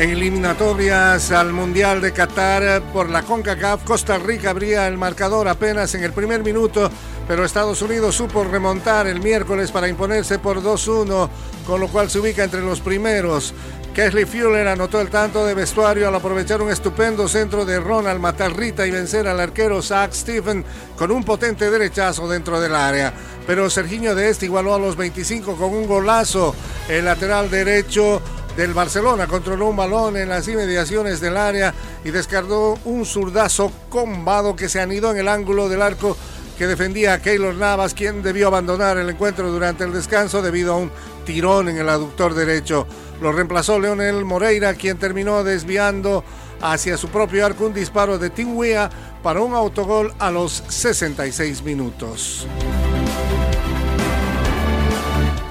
En eliminatorias al Mundial de Qatar por la CONCACAF, Costa Rica abría el marcador apenas en el primer minuto, pero Estados Unidos supo remontar el miércoles para imponerse por 2-1, con lo cual se ubica entre los primeros. Kesley Fuller anotó el tanto de vestuario al aprovechar un estupendo centro de Ronald Matarrita y vencer al arquero Zach Stephen con un potente derechazo dentro del área. Pero Serginho de Este igualó a los 25 con un golazo. El lateral derecho del Barcelona controló un balón en las inmediaciones del área y descargó un zurdazo combado que se anidó en el ángulo del arco que defendía a Keylor Navas, quien debió abandonar el encuentro durante el descanso debido a un tirón en el aductor derecho. Lo reemplazó Leonel Moreira, quien terminó desviando hacia su propio arco un disparo de Tim Weah para un autogol a los 66 minutos.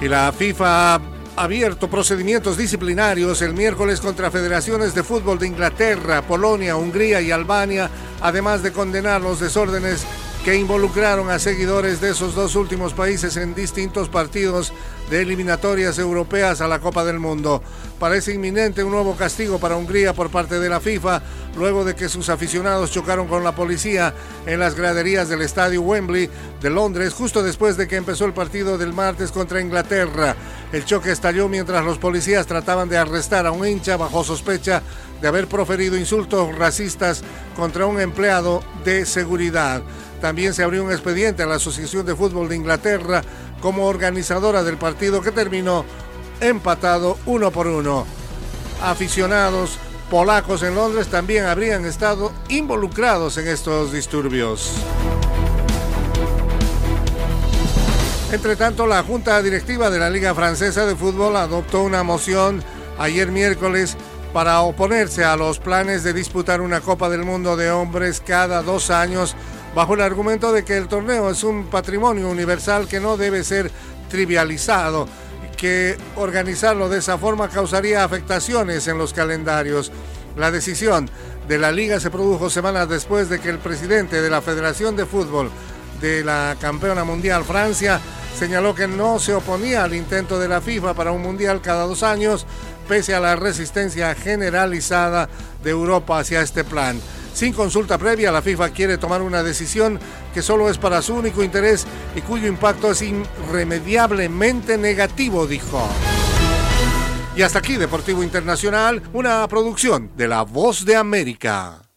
Y la FIFA abierto procedimientos disciplinarios el miércoles contra federaciones de fútbol de Inglaterra, Polonia, Hungría y Albania, además de condenar los desórdenes que involucraron a seguidores de esos dos últimos países en distintos partidos de eliminatorias europeas a la Copa del Mundo. Parece inminente un nuevo castigo para Hungría por parte de la FIFA luego de que sus aficionados chocaron con la policía en las graderías del estadio Wembley de Londres justo después de que empezó el partido del martes contra Inglaterra. El choque estalló mientras los policías trataban de arrestar a un hincha bajo sospecha de haber proferido insultos racistas contra un empleado de seguridad. También se abrió un expediente a la Asociación de Fútbol de Inglaterra como organizadora del partido que terminó empatado uno por uno. Aficionados polacos en Londres también habrían estado involucrados en estos disturbios. Entre tanto, la Junta Directiva de la Liga Francesa de Fútbol adoptó una moción ayer miércoles para oponerse a los planes de disputar una Copa del Mundo de hombres cada dos años bajo el argumento de que el torneo es un patrimonio universal que no debe ser trivializado y que organizarlo de esa forma causaría afectaciones en los calendarios. La decisión de la liga se produjo semanas después de que el presidente de la Federación de Fútbol de la campeona mundial Francia señaló que no se oponía al intento de la FIFA para un mundial cada dos años, pese a la resistencia generalizada de Europa hacia este plan. Sin consulta previa, la FIFA quiere tomar una decisión que solo es para su único interés y cuyo impacto es irremediablemente negativo, dijo. Y hasta aquí Deportivo Internacional, una producción de La Voz de América.